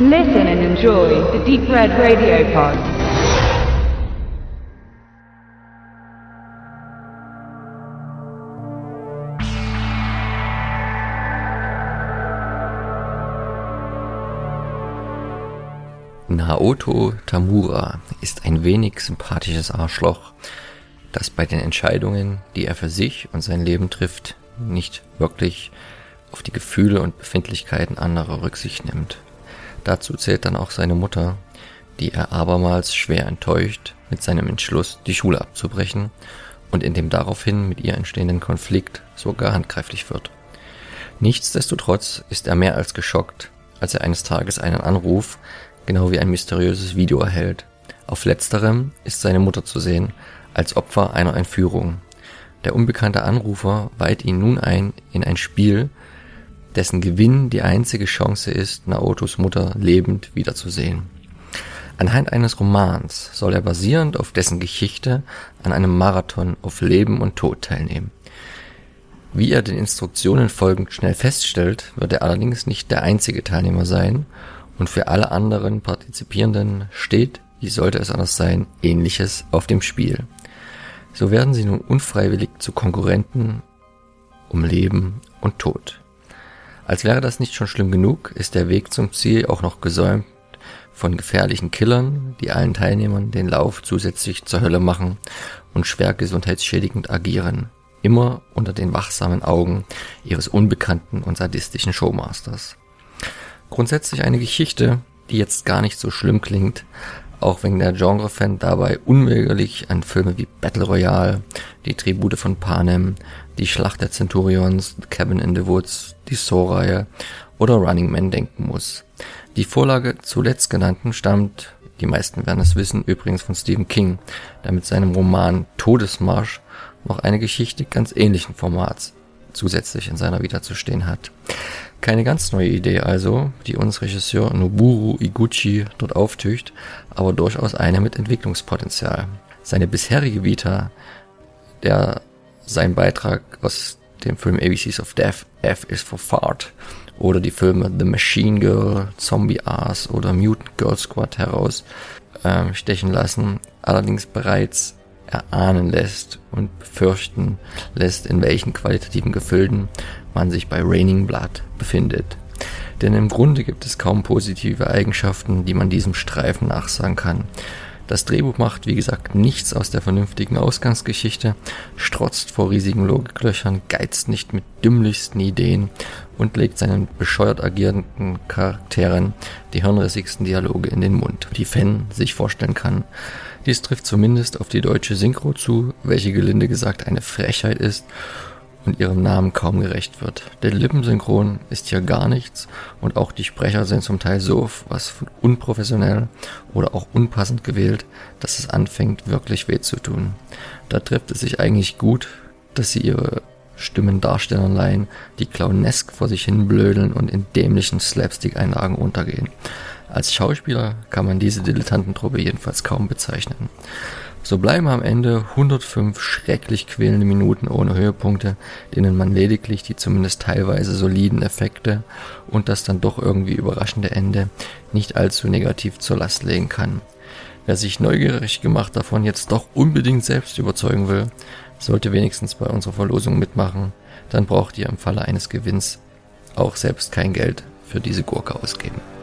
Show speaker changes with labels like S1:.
S1: Listen and enjoy the Deep Red Radio Pod.
S2: Naoto Tamura ist ein wenig sympathisches Arschloch, das bei den Entscheidungen, die er für sich und sein Leben trifft, nicht wirklich auf die Gefühle und Befindlichkeiten anderer Rücksicht nimmt. Dazu zählt dann auch seine Mutter, die er abermals schwer enttäuscht mit seinem Entschluss, die Schule abzubrechen und in dem daraufhin mit ihr entstehenden Konflikt sogar handgreiflich wird. Nichtsdestotrotz ist er mehr als geschockt, als er eines Tages einen Anruf, genau wie ein mysteriöses Video erhält. Auf letzterem ist seine Mutter zu sehen, als Opfer einer Entführung. Der unbekannte Anrufer weiht ihn nun ein in ein Spiel, dessen Gewinn die einzige Chance ist, Naotos Mutter lebend wiederzusehen. Anhand eines Romans soll er basierend auf dessen Geschichte an einem Marathon auf Leben und Tod teilnehmen. Wie er den Instruktionen folgend schnell feststellt, wird er allerdings nicht der einzige Teilnehmer sein und für alle anderen Partizipierenden steht, wie sollte es anders sein, ähnliches auf dem Spiel. So werden sie nun unfreiwillig zu Konkurrenten um Leben und Tod. Als wäre das nicht schon schlimm genug, ist der Weg zum Ziel auch noch gesäumt von gefährlichen Killern, die allen Teilnehmern den Lauf zusätzlich zur Hölle machen und schwer gesundheitsschädigend agieren. Immer unter den wachsamen Augen ihres unbekannten und sadistischen Showmasters. Grundsätzlich eine Geschichte, die jetzt gar nicht so schlimm klingt, auch wenn der Genre-Fan dabei unweigerlich an Filme wie Battle Royale, die Tribute von Panem, die Schlacht der Centurions, Cabin in the Woods, die Saw-Reihe oder Running Man denken muss. Die Vorlage zuletzt genannten stammt, die meisten werden es wissen, übrigens von Stephen King, der mit seinem Roman Todesmarsch noch eine Geschichte ganz ähnlichen Formats zusätzlich in seiner Vita zu stehen hat. Keine ganz neue Idee also, die uns Regisseur Noburu Iguchi dort auftücht, aber durchaus eine mit Entwicklungspotenzial. Seine bisherige Vita, der sein Beitrag aus dem Film ABCs of Death, F is for Fart, oder die Filme The Machine Girl, Zombie Ass oder Mutant Girl Squad heraus äh, stechen lassen, allerdings bereits erahnen lässt und befürchten lässt, in welchen qualitativen Gefilden man sich bei Raining Blood befindet. Denn im Grunde gibt es kaum positive Eigenschaften, die man diesem Streifen nachsagen kann. Das Drehbuch macht, wie gesagt, nichts aus der vernünftigen Ausgangsgeschichte, strotzt vor riesigen Logiklöchern, geizt nicht mit dümmlichsten Ideen und legt seinen bescheuert agierenden Charakteren die hirnrissigsten Dialoge in den Mund, die Fan sich vorstellen kann. Dies trifft zumindest auf die deutsche Synchro zu, welche gelinde gesagt eine Frechheit ist und ihrem Namen kaum gerecht wird. Der Lippensynchron ist hier gar nichts und auch die Sprecher sind zum Teil so was von unprofessionell oder auch unpassend gewählt, dass es anfängt wirklich weh zu tun. Da trifft es sich eigentlich gut, dass sie ihre Stimmen Darstellern leihen, die clownesk vor sich hin blödeln und in dämlichen Slapstick-Einlagen untergehen. Als Schauspieler kann man diese Dilettantentruppe jedenfalls kaum bezeichnen. So bleiben am Ende 105 schrecklich quälende Minuten ohne Höhepunkte, denen man lediglich die zumindest teilweise soliden Effekte und das dann doch irgendwie überraschende Ende nicht allzu negativ zur Last legen kann. Wer sich neugierig gemacht davon jetzt doch unbedingt selbst überzeugen will, sollte wenigstens bei unserer Verlosung mitmachen, dann braucht ihr im Falle eines Gewinns auch selbst kein Geld für diese Gurke ausgeben.